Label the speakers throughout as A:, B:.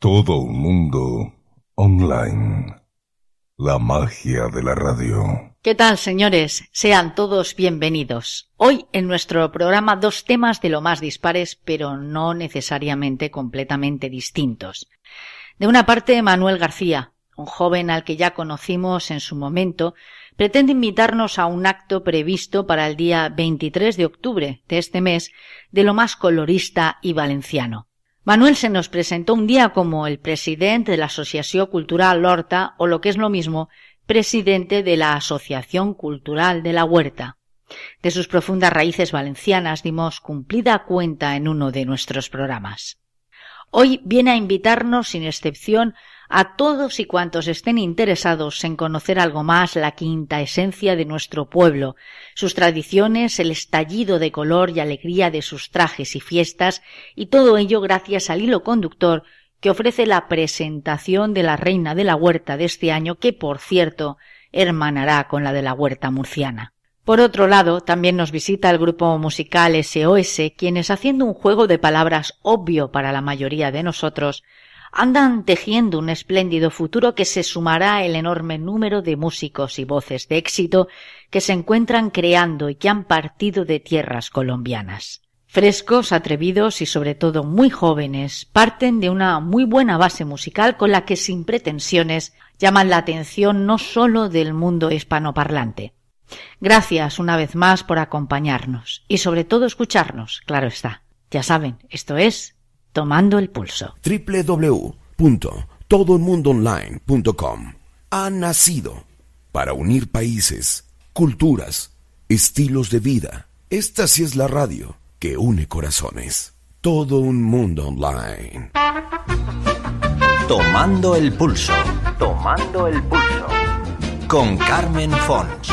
A: Todo un mundo online. La magia de la radio.
B: ¿Qué tal, señores? Sean todos bienvenidos. Hoy en nuestro programa dos temas de lo más dispares, pero no necesariamente completamente distintos. De una parte, Manuel García, un joven al que ya conocimos en su momento, pretende invitarnos a un acto previsto para el día 23 de octubre de este mes de lo más colorista y valenciano. Manuel se nos presentó un día como el presidente de la Asociación Cultural Lorta o lo que es lo mismo, presidente de la Asociación Cultural de la Huerta. De sus profundas raíces valencianas dimos cumplida cuenta en uno de nuestros programas. Hoy viene a invitarnos, sin excepción, a todos y cuantos estén interesados en conocer algo más la quinta esencia de nuestro pueblo, sus tradiciones, el estallido de color y alegría de sus trajes y fiestas, y todo ello gracias al hilo conductor que ofrece la presentación de la Reina de la Huerta de este año, que, por cierto, hermanará con la de la Huerta murciana. Por otro lado, también nos visita el grupo musical SOS, quienes haciendo un juego de palabras obvio para la mayoría de nosotros, andan tejiendo un espléndido futuro que se sumará el enorme número de músicos y voces de éxito que se encuentran creando y que han partido de tierras colombianas. Frescos, atrevidos y sobre todo muy jóvenes, parten de una muy buena base musical con la que sin pretensiones llaman la atención no sólo del mundo hispanoparlante. Gracias una vez más por acompañarnos y sobre todo escucharnos, claro está. Ya saben, esto es Tomando el pulso.
C: www.todoelmundoonline.com ha nacido para unir países, culturas, estilos de vida. Esta sí es la radio que une corazones. Todo un mundo online.
D: Tomando el pulso. Tomando el pulso. Con Carmen Fons.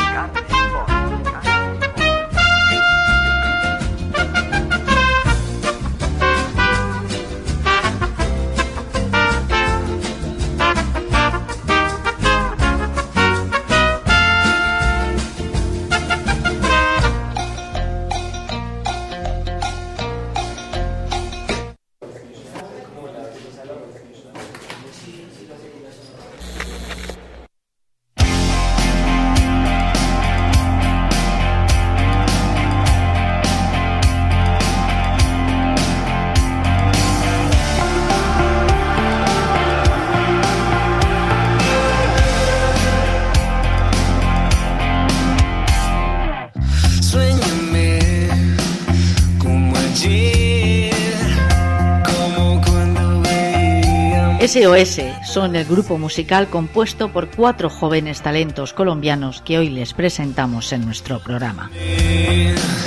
B: SOS son el grupo musical compuesto por cuatro jóvenes talentos colombianos que hoy les presentamos en nuestro programa.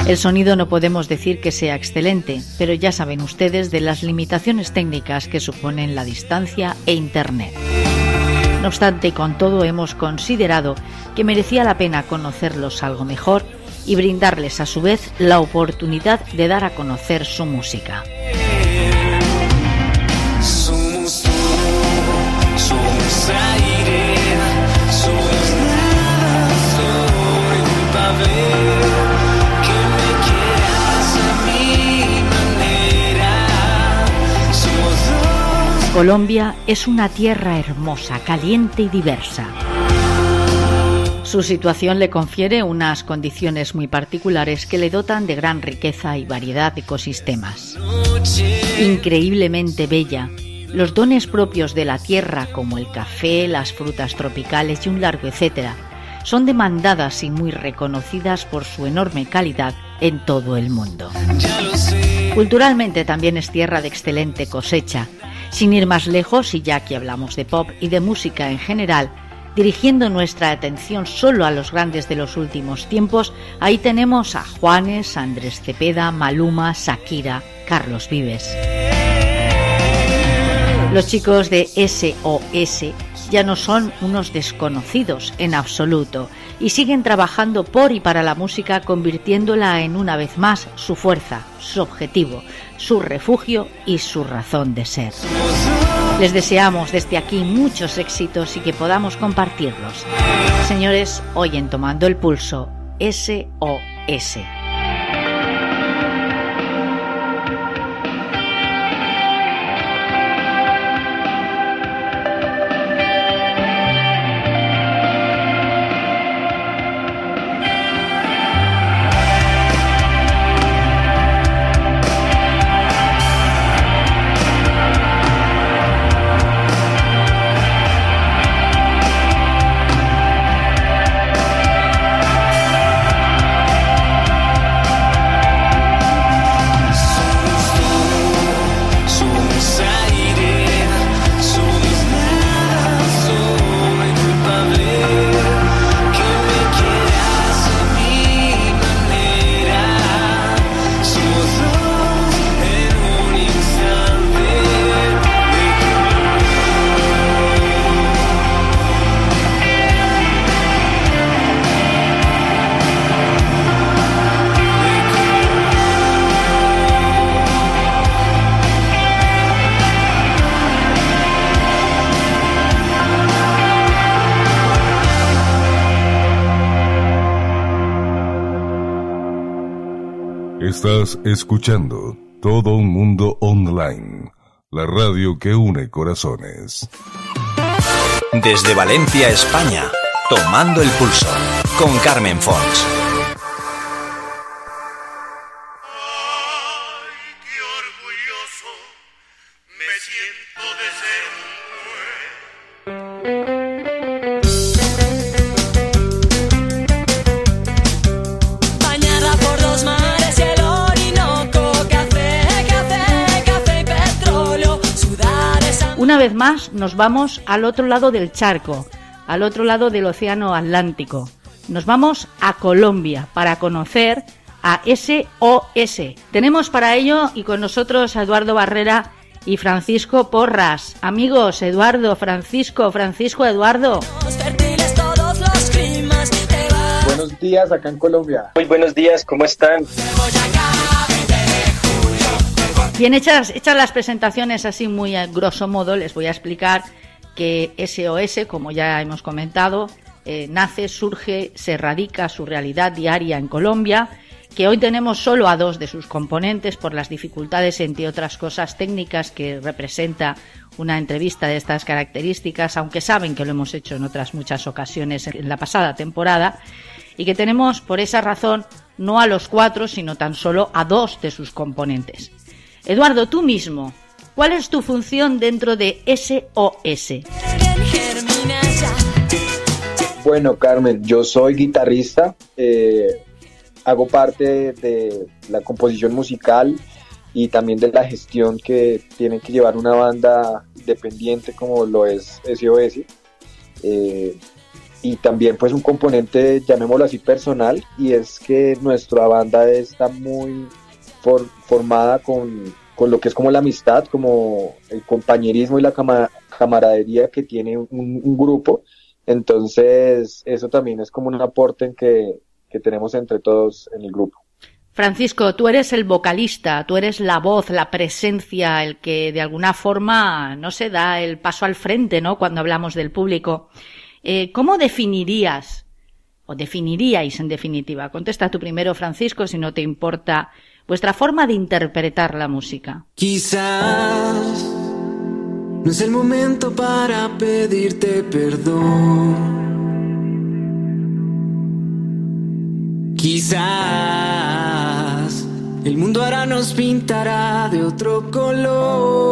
B: El sonido no podemos decir que sea excelente, pero ya saben ustedes de las limitaciones técnicas que suponen la distancia e Internet. No obstante, con todo hemos considerado que merecía la pena conocerlos algo mejor y brindarles a su vez la oportunidad de dar a conocer su música. Colombia es una tierra hermosa, caliente y diversa. Su situación le confiere unas condiciones muy particulares que le dotan de gran riqueza y variedad de ecosistemas. Increíblemente bella, los dones propios de la tierra, como el café, las frutas tropicales y un largo etcétera, son demandadas y muy reconocidas por su enorme calidad en todo el mundo. Culturalmente también es tierra de excelente cosecha. Sin ir más lejos, y ya que hablamos de pop y de música en general, dirigiendo nuestra atención solo a los grandes de los últimos tiempos, ahí tenemos a Juanes, Andrés Cepeda, Maluma, Shakira, Carlos Vives. Los chicos de SOS ya no son unos desconocidos en absoluto y siguen trabajando por y para la música convirtiéndola en una vez más su fuerza, su objetivo, su refugio y su razón de ser. Les deseamos desde aquí muchos éxitos y que podamos compartirlos. Señores, hoy en Tomando el Pulso, SOS.
A: Escuchando Todo un Mundo Online, la radio que une corazones.
D: Desde Valencia, España, tomando el pulso, con Carmen Fons.
B: Nos vamos al otro lado del charco, al otro lado del Océano Atlántico. Nos vamos a Colombia para conocer a SOS. Tenemos para ello y con nosotros a Eduardo Barrera y Francisco Porras. Amigos, Eduardo, Francisco, Francisco, Eduardo.
E: Buenos días acá en Colombia.
F: Muy buenos días, ¿cómo están?
B: Bien, hechas, las presentaciones así muy a grosso modo, les voy a explicar que SOS, como ya hemos comentado, eh, nace, surge, se radica su realidad diaria en Colombia, que hoy tenemos solo a dos de sus componentes por las dificultades, entre otras cosas técnicas, que representa una entrevista de estas características, aunque saben que lo hemos hecho en otras muchas ocasiones en la pasada temporada, y que tenemos por esa razón no a los cuatro, sino tan solo a dos de sus componentes. Eduardo, tú mismo, ¿cuál es tu función dentro de SOS?
E: Bueno, Carmen, yo soy guitarrista, eh, hago parte de la composición musical y también de la gestión que tiene que llevar una banda independiente como lo es SOS. Eh, y también pues un componente, llamémoslo así, personal, y es que nuestra banda está muy formada con, lo que es como la amistad, como el compañerismo y la camaradería que tiene un, grupo. Entonces, eso también es como un aporte que, que tenemos entre todos en el grupo.
B: Francisco, tú eres el vocalista, tú eres la voz, la presencia, el que de alguna forma no se da el paso al frente, ¿no? Cuando hablamos del público. Eh, ¿Cómo definirías, o definiríais en definitiva? Contesta tú primero, Francisco, si no te importa vuestra forma de interpretar la música.
G: Quizás no es el momento para pedirte perdón. Quizás el mundo ahora nos pintará de otro color.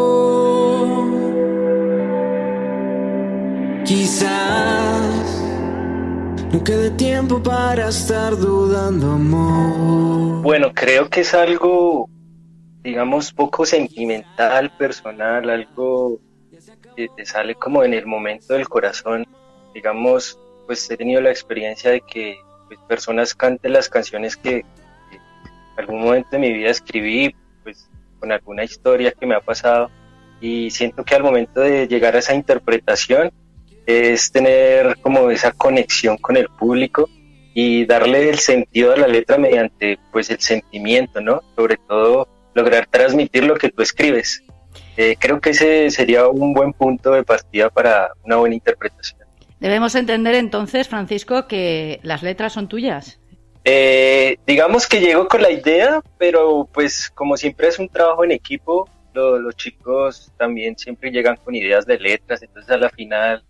G: Quizás no quede tiempo para estar dudando, amor.
F: Bueno, creo que es algo, digamos, poco sentimental, personal, algo que te sale como en el momento del corazón. Digamos, pues he tenido la experiencia de que pues, personas canten las canciones que, que en algún momento de mi vida escribí, pues con alguna historia que me ha pasado. Y siento que al momento de llegar a esa interpretación, es tener como esa conexión con el público y darle el sentido a la letra mediante pues el sentimiento, ¿no? Sobre todo lograr transmitir lo que tú escribes. Eh, creo que ese sería un buen punto de partida para una buena interpretación.
B: Debemos entender entonces, Francisco, que las letras son tuyas.
F: Eh, digamos que llego con la idea, pero pues como siempre es un trabajo en equipo, los chicos también siempre llegan con ideas de letras, entonces a la final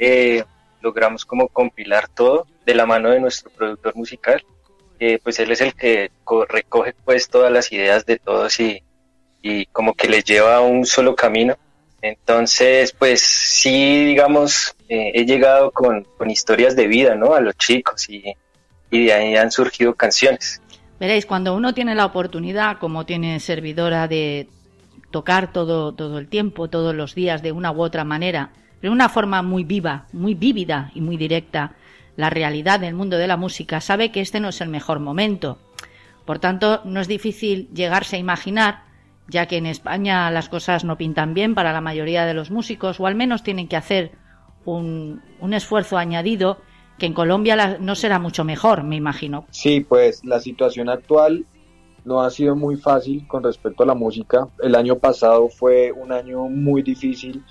F: eh, logramos como compilar todo de la mano de nuestro productor musical, que pues él es el que recoge pues todas las ideas de todos y, y como que les lleva a un solo camino. Entonces, pues sí, digamos, eh, he llegado con, con, historias de vida, ¿no? A los chicos y, y de ahí han surgido canciones.
B: Veréis, cuando uno tiene la oportunidad, como tiene servidora, de tocar todo, todo el tiempo, todos los días, de una u otra manera, de una forma muy viva, muy vívida y muy directa la realidad del mundo de la música, sabe que este no es el mejor momento. Por tanto, no es difícil llegarse a imaginar, ya que en España las cosas no pintan bien para la mayoría de los músicos, o al menos tienen que hacer un, un esfuerzo añadido que en Colombia no será mucho mejor, me imagino.
E: Sí, pues la situación actual no ha sido muy fácil con respecto a la música. El año pasado fue un año muy difícil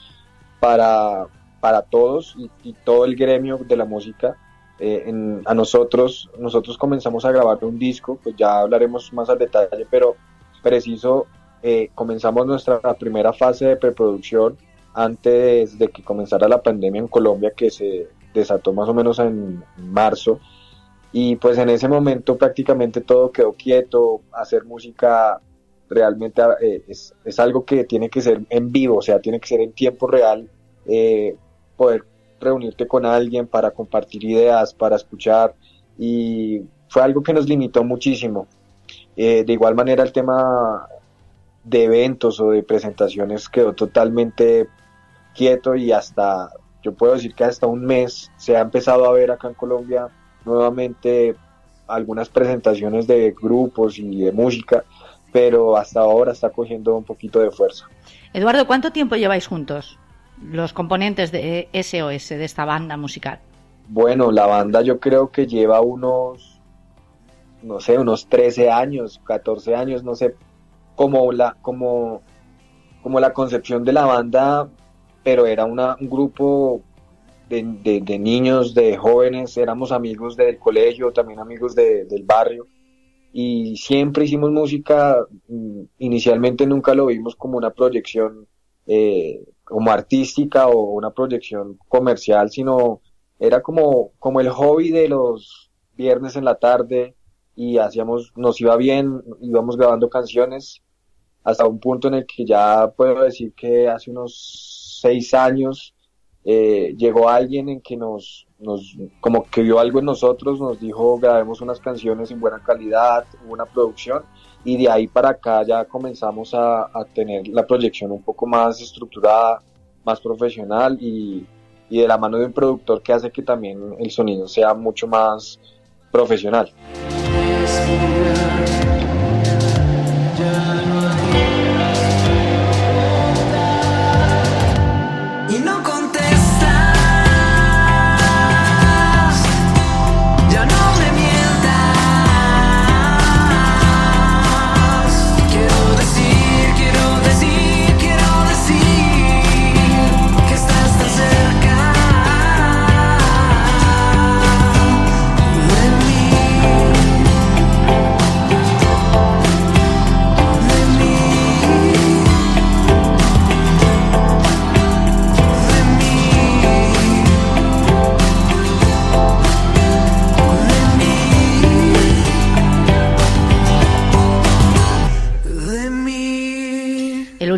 E: para, para todos y, todo el gremio de la música. eh, a nosotros, nosotros comenzamos a grabar un disco, pues ya hablaremos más al detalle, pero preciso, eh, comenzamos nuestra primera fase de preproducción antes de que comenzara la pandemia en Colombia, que se desató más o menos en marzo. Y pues en ese momento prácticamente todo quedó quieto, hacer música realmente eh, es, es, algo que tiene que ser en vivo, o sea, tiene que ser en tiempo real, poder reunirte con alguien para compartir ideas, para escuchar y fue algo que nos limitó muchísimo. Eh, de igual manera el tema de eventos o de presentaciones quedó totalmente quieto y hasta, yo puedo decir que hasta un mes se ha empezado a ver acá en Colombia nuevamente algunas presentaciones de grupos y de música, pero hasta ahora está cogiendo un poquito de fuerza.
B: Eduardo, ¿cuánto tiempo lleváis juntos? los componentes de SOS, de esta banda musical?
E: Bueno, la banda yo creo que lleva unos, no sé, unos 13 años, 14 años, no sé, como la, como, como la concepción de la banda, pero era una, un grupo de, de, niños, de jóvenes, éramos amigos del colegio, también amigos del barrio, y siempre hicimos música, mm, inicialmente nunca lo vimos como una proyección eh, como artística o una proyección comercial, sino era como, como el hobby de los viernes en la tarde y hacíamos, nos iba bien, íbamos grabando canciones hasta un punto en el que ya puedo decir que hace unos seis años eh, llegó alguien en que nos, nos, como que vio algo en nosotros, nos dijo grabemos unas canciones en buena calidad, una producción y de ahí para acá ya comenzamos a, a tener la proyección un poco más estructurada, más profesional y, y de la mano de un productor que hace que también el sonido sea mucho más profesional.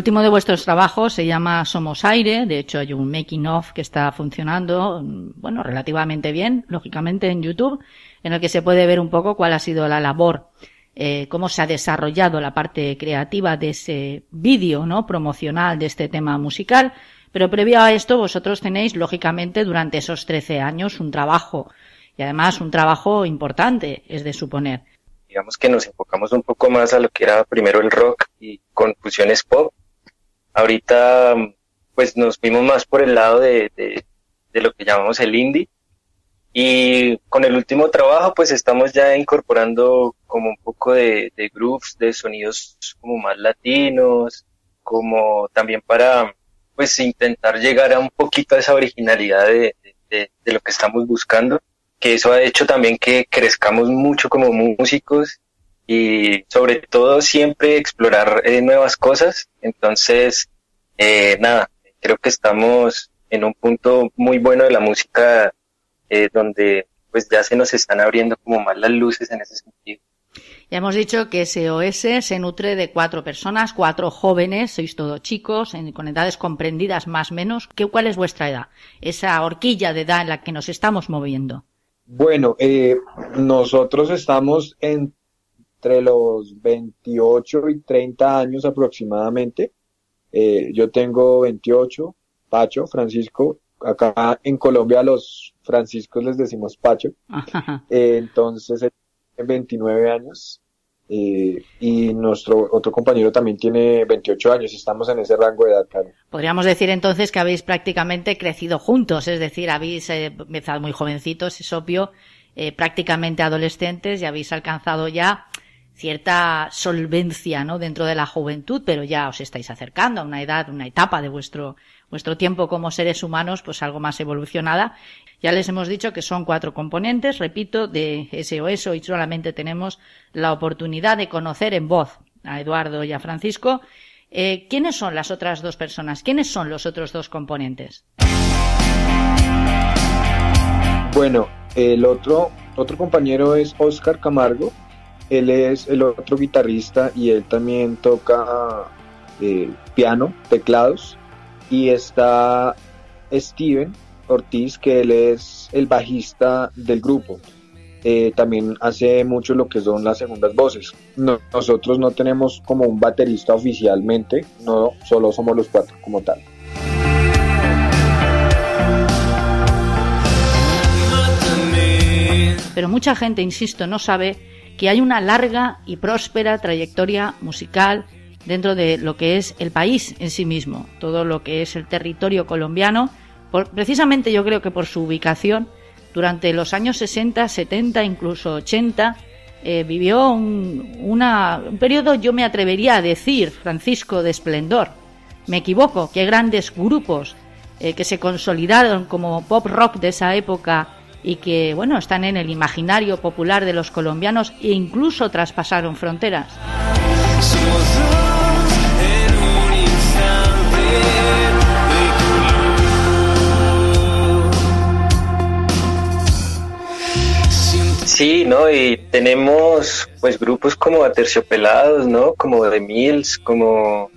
B: Último de vuestros trabajos se llama Somos Aire, de hecho hay un making of que está funcionando, bueno, relativamente bien, lógicamente en YouTube, en el que se puede ver un poco cuál ha sido la labor, eh, cómo se ha desarrollado la parte creativa de ese vídeo, ¿no? Promocional de este tema musical. Pero previo a esto, vosotros tenéis, lógicamente, durante esos 13 años un trabajo, y además un trabajo importante, es de suponer.
F: Digamos que nos enfocamos un poco más a lo que era primero el rock y con fusiones pop, Ahorita pues nos fuimos más por el lado de, de, lo que llamamos el indie y con el último trabajo pues estamos ya incorporando como un poco de, de grooves, de sonidos como más latinos, como también para pues intentar llegar a un poquito a esa originalidad de, de, de, lo que estamos buscando, que eso ha hecho también que crezcamos mucho como músicos y sobre todo siempre explorar eh, nuevas cosas. Entonces, eh, nada, creo que estamos en un punto muy bueno de la música eh, donde pues ya se nos están abriendo como más las luces en ese sentido.
B: Ya hemos dicho que SOS se nutre de cuatro personas, cuatro jóvenes, sois todos chicos, con edades comprendidas más o menos. ¿Qué, ¿Cuál es vuestra edad? Esa horquilla de edad en la que nos estamos moviendo.
E: Bueno, eh, nosotros estamos en entre los 28 y 30 años aproximadamente. Eh, yo tengo 28, Pacho, Francisco. Acá en Colombia a los franciscos les decimos Pacho. Eh, entonces, 29 años. Eh, y nuestro otro compañero también tiene 28 años, estamos en ese rango de edad, claro.
B: Podríamos decir entonces que habéis prácticamente crecido juntos, es decir, habéis empezado muy jovencitos, es obvio, prácticamente adolescentes y habéis alcanzado ya cierta solvencia ¿no? dentro de la juventud, pero ya os estáis acercando a una edad, una etapa de vuestro, vuestro tiempo como seres humanos, pues algo más evolucionada. Ya les hemos dicho que son cuatro componentes, repito, de SOS. Hoy solamente tenemos la oportunidad de conocer en voz a Eduardo y a Francisco. Eh, ¿Quiénes son las otras dos personas? ¿Quiénes son los otros dos componentes?
E: Bueno, el otro, otro compañero es Oscar Camargo. Él es el otro guitarrista y él también toca eh, piano, teclados. Y está Steven Ortiz, que él es el bajista del grupo. Eh, también hace mucho lo que son las segundas voces. nosotros no tenemos como un baterista oficialmente, no solo somos los cuatro como tal.
B: Pero mucha gente, insisto, no sabe que hay una larga y próspera trayectoria musical dentro de lo que es el país en sí mismo, todo lo que es el territorio colombiano, precisamente yo creo que por su ubicación, durante los años 60, 70, incluso 80, eh, vivió un, un periodo, yo me atrevería a decir, Francisco, de esplendor. Me equivoco, que grandes grupos eh, que se consolidaron como pop rock de esa época y que, bueno, están en el imaginario popular de los colombianos e incluso traspasaron fronteras.
F: Sí, ¿no? Y tenemos pues grupos como Aterciopelados, ¿no? Como The Mills, como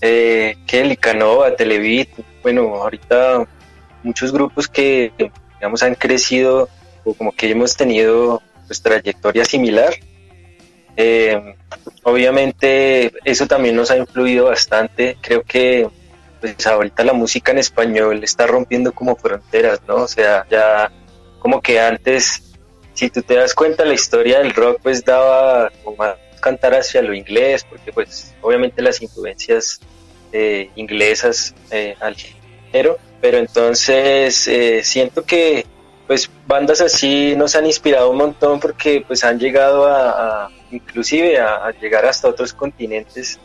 F: eh, Kelly Canova, Televit, bueno, ahorita muchos grupos que digamos han crecido o como que hemos tenido pues trayectoria similar. Eh, obviamente eso también nos ha influido bastante, creo que pues ahorita la música en español está rompiendo como fronteras, ¿no? O sea, ya como que antes si tú te das cuenta, la historia del rock pues daba como más cantar hacia lo inglés, porque pues obviamente las influencias eh, inglesas eh, al género, pero entonces eh, siento que pues bandas así nos han inspirado un montón porque pues han llegado a, inclusive a, llegar hasta otros continentes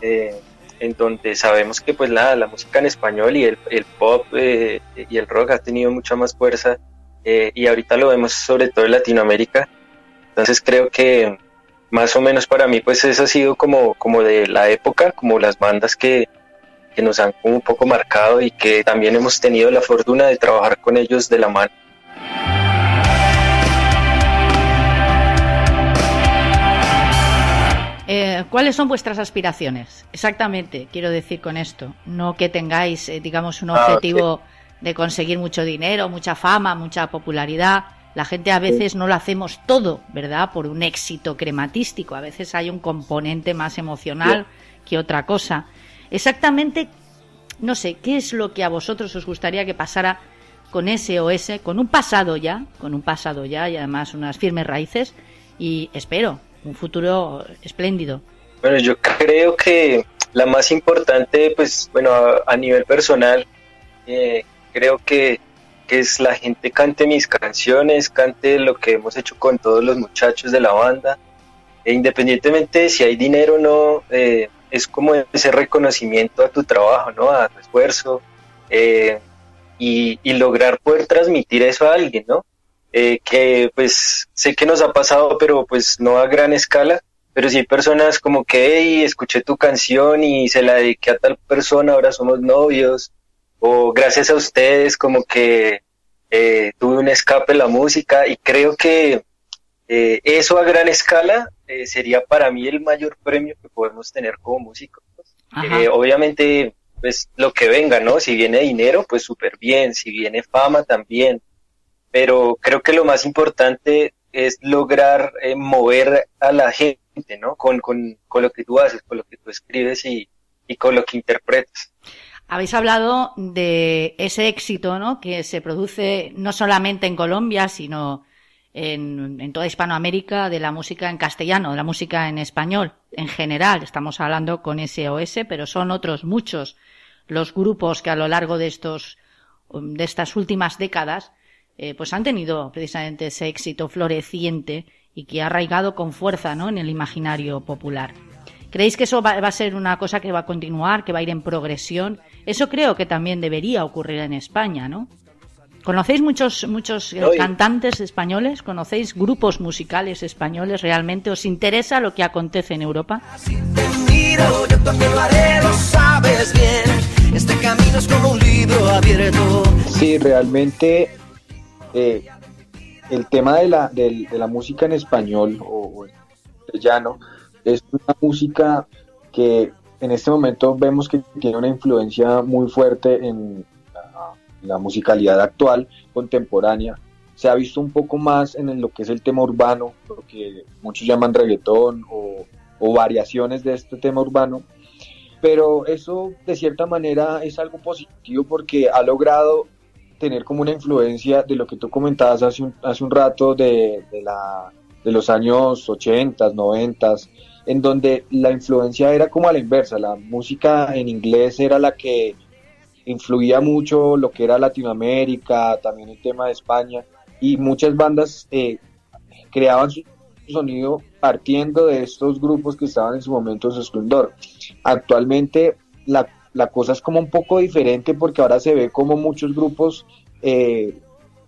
F: en donde sabemos que pues la, la música en español y el, el pop y el rock ha tenido mucha más fuerza eh, y ahorita lo vemos sobre todo en Latinoamérica. Entonces creo que más o menos para mí pues eso ha sido como, como de la época, como las bandas que, que nos han un poco marcado y que también hemos tenido la fortuna de trabajar con ellos de la mano.
B: Eh, ¿Cuáles son vuestras aspiraciones? Exactamente, quiero decir con esto. No que tengáis, eh, digamos, un ah, objetivo de conseguir mucho dinero, mucha fama, mucha popularidad. La gente a veces no lo hacemos todo, ¿verdad? Por un éxito crematístico. A veces hay un componente más emocional que otra cosa. Exactamente, no sé, ¿qué es lo que a vosotros os gustaría que pasara con ese o ese, con un pasado ya, con un pasado ya y además unas firmes raíces y espero un futuro espléndido?
F: Bueno, yo creo que la más importante, pues bueno, a, nivel personal, eh, creo que, es la gente cante mis canciones, cante lo que hemos hecho con todos los muchachos de la banda. E independientemente de si hay dinero o no, eh, es como ese reconocimiento a tu trabajo, ¿no? A tu esfuerzo. Eh, y, lograr poder transmitir eso a alguien, ¿no? Eh, que pues sé que nos ha pasado, pero pues no a gran escala, pero si hay personas como que, hey, escuché tu canción y se la dediqué a tal persona, ahora somos novios, o gracias a ustedes como que eh, tuve un escape en la música y creo que eso a gran escala eh, sería para mí el mayor premio que podemos tener como músicos. obviamente, pues lo que venga, ¿no? Si viene dinero, pues súper bien, si viene fama también, pero creo que lo más importante es lograr mover a la gente, ¿no? Con, con, con, lo que tú haces, con lo que tú escribes y, y con lo que interpretas.
B: Habéis hablado de ese éxito, ¿no? Que se produce no solamente en Colombia, sino en, toda Hispanoamérica de la música en castellano, de la música en español. En general, estamos hablando con SOS, pero son otros muchos los grupos que a lo largo de estos, de estas últimas décadas, eh, pues han tenido precisamente ese éxito floreciente y que ha arraigado con fuerza, ¿no? En el imaginario popular. ¿Creéis que eso va, a ser una cosa que va a continuar, que va a ir en progresión Eso creo que también debería ocurrir en España, ¿no? ¿Conocéis muchos, muchos eh, cantantes españoles? ¿Conocéis grupos musicales españoles realmente? ¿Os interesa lo que acontece en Europa?
E: Este camino es como un libro abierto. Sí, realmente eh, el tema de la, de, la música en español o, en llano es una música que en este momento vemos que tiene una influencia muy fuerte en la, musicalidad actual, contemporánea. Se ha visto un poco más en lo que es el tema urbano, lo que muchos llaman reggaetón o, o variaciones de este tema urbano pero eso de cierta manera es algo positivo porque ha logrado tener como una influencia de lo que tú comentabas hace un, hace un rato de, de, la, de los años 80, 90, en donde la influencia era como a la inversa, la música en inglés era la que influía mucho lo que era Latinoamérica, también el tema de España, y muchas bandas eh, creaban su sonido partiendo de estos grupos que estaban en su momento en su esplendor. Actualmente la, la, cosa es como un poco diferente porque ahora se ve como muchos grupos eh,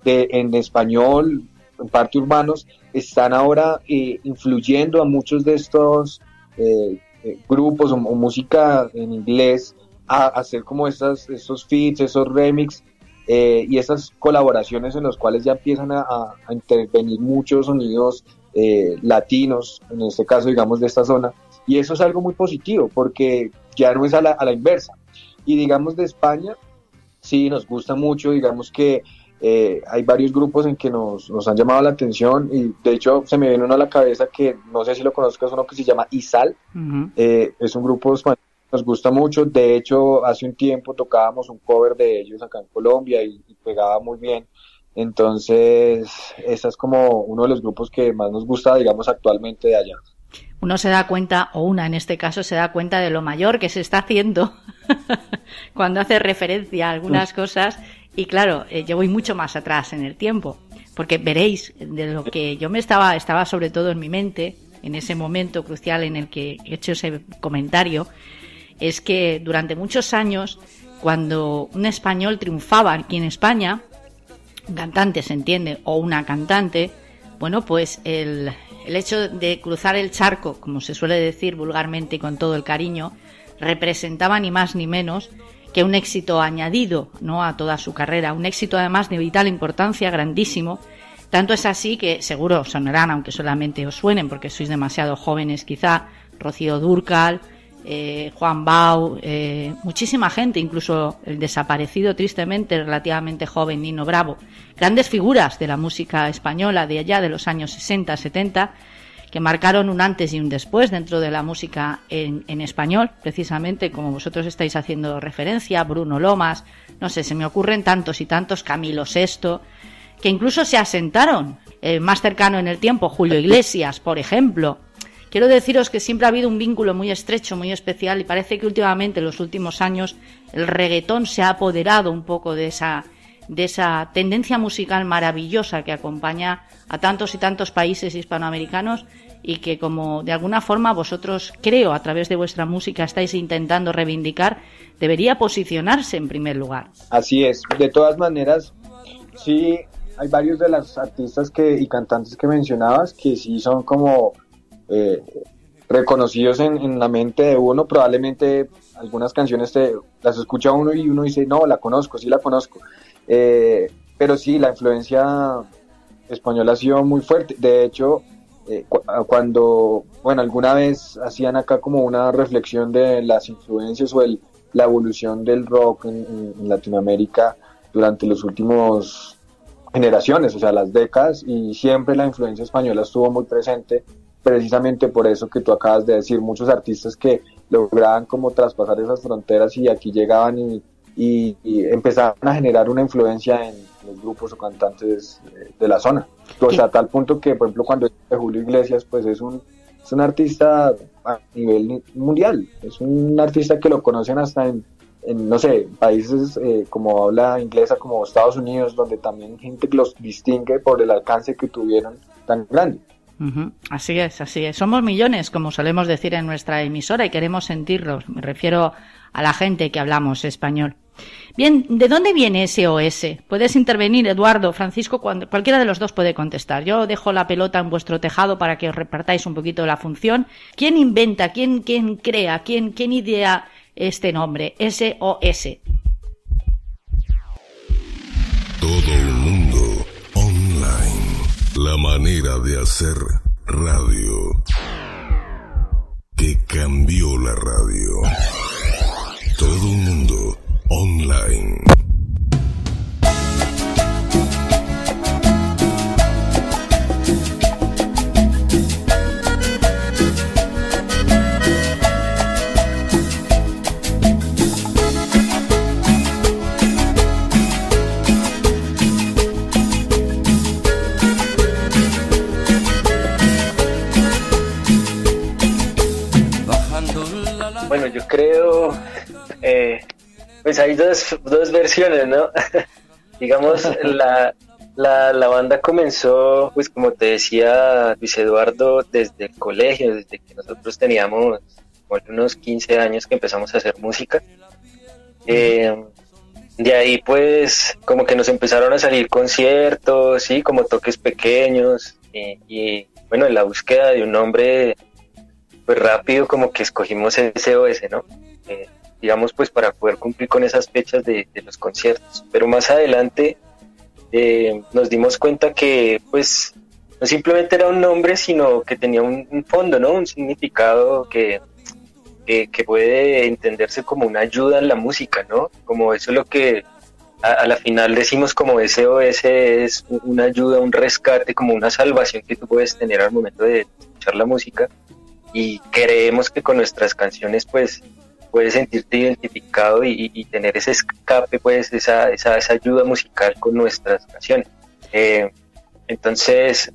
E: de, en español, en parte urbanos, están ahora eh, influyendo a muchos de estos eh, grupos o, música en inglés a, hacer como estas, estos feats, esos remix y esas colaboraciones en los cuales ya empiezan a, a intervenir muchos sonidos eh, latinos, en este caso digamos de esta zona, y eso es algo muy positivo porque ya no es a la, a la inversa. Y digamos de España, sí, nos gusta mucho, digamos que eh, hay varios grupos en que nos, nos, han llamado la atención y de hecho se me viene uno a la cabeza que no sé si lo conozcas, uno que se llama Isal, eh, es un grupo español nos gusta mucho, de hecho hace un tiempo tocábamos un cover de ellos acá en Colombia y pegaba muy bien. Entonces, ese es como uno de los grupos que más nos gusta, digamos, actualmente de allá.
B: Uno se da cuenta, o una en este caso, se da cuenta de lo mayor que se está haciendo cuando hace referencia a algunas cosas. Y claro, eh, yo voy mucho más atrás en el tiempo, porque veréis de lo que yo me estaba, estaba sobre todo en mi mente, en ese momento crucial en el que he hecho ese comentario, es que durante muchos años, cuando un español triunfaba aquí en España, un cantante se entiende, o una cantante, bueno, pues el, el hecho de cruzar el charco, como se suele decir vulgarmente y con todo el cariño, representaba ni más ni menos que un éxito añadido ¿no? a toda su carrera, un éxito además de vital importancia, grandísimo. Tanto es así que seguro sonarán, aunque solamente os suenen porque sois demasiado jóvenes quizá, Rocío Durcal, eh, Juan Bau, eh, muchísima gente, incluso el desaparecido tristemente relativamente joven Nino Bravo, grandes figuras de la música española de allá de los años 60, 70, que marcaron un antes y un después dentro de la música en, en, español, precisamente como vosotros estáis haciendo referencia, Bruno Lomas, no sé, se me ocurren tantos y tantos, Camilo VI, que incluso se asentaron, eh, más cercano en el tiempo, Julio Iglesias, por ejemplo, Quiero deciros que siempre ha habido un vínculo muy estrecho, muy especial, y parece que últimamente, en los últimos años, el reggaetón se ha apoderado un poco de esa, de esa tendencia musical maravillosa que acompaña a tantos y tantos países hispanoamericanos y que, como de alguna forma vosotros, creo, a través de vuestra música estáis intentando reivindicar, debería posicionarse en primer lugar.
E: Así es. De todas maneras, sí, hay varios de las artistas que, y cantantes que mencionabas que sí son como eh, reconocidos en, la mente de uno, probablemente algunas canciones te, las escucha uno y uno dice, no, la conozco, sí la conozco. Eh, pero sí, la influencia española ha sido muy fuerte. De hecho, eh, cuando, bueno, alguna vez hacían acá como una reflexión de las influencias o el, la evolución del rock en, en Latinoamérica durante los últimos generaciones, o sea, las décadas, y siempre la influencia española estuvo muy presente precisamente por eso que tú acabas de decir, muchos artistas que lograban como traspasar esas fronteras y aquí llegaban y, y, empezaban a generar una influencia en los grupos o cantantes de, la zona. O sea, a tal punto que, por ejemplo, cuando Julio Iglesias, pues es un, es un artista a nivel mundial, es un artista que lo conocen hasta en, no sé, países eh, como habla inglesa, como Estados Unidos, donde también gente los distingue por el alcance que tuvieron tan grande.
B: Así es, así es. Somos millones, como solemos decir en nuestra emisora, y queremos sentirlos. Me refiero a la gente que hablamos español. Bien, ¿de dónde viene ese OS? Puedes intervenir, Eduardo, Francisco, cuando, cualquiera de los dos puede contestar. Yo dejo la pelota en vuestro tejado para que os repartáis un poquito la función. ¿Quién inventa, quién, quién crea, quién, quién idea este nombre, SOS?
A: Todo. La manera de hacer radio que cambió la radio. Todo el mundo online.
F: Bueno, yo creo, eh, pues hay dos, dos versiones, ¿no? Digamos, la, la, la, banda comenzó, pues como te decía Luis Eduardo, desde el colegio, desde que nosotros teníamos unos 15 años que empezamos a hacer música. Eh, de ahí pues como que nos empezaron a salir conciertos, sí, como toques pequeños y, y bueno, en la búsqueda de un nombre pues rápido como que escogimos SOS, ¿no? Eh, digamos pues para poder cumplir con esas fechas de, los conciertos. Pero más adelante eh, nos dimos cuenta que pues no simplemente era un nombre, sino que tenía un, fondo, ¿no? Un significado que, que, que, puede entenderse como una ayuda en la música, ¿no? Como eso es lo que a, a, la final decimos como SOS es una ayuda, un rescate, como una salvación que tú puedes tener al momento de escuchar la música y creemos que con nuestras canciones pues puedes sentirte identificado y, tener ese escape, pues esa, esa, esa, ayuda musical con nuestras canciones. Eh, entonces,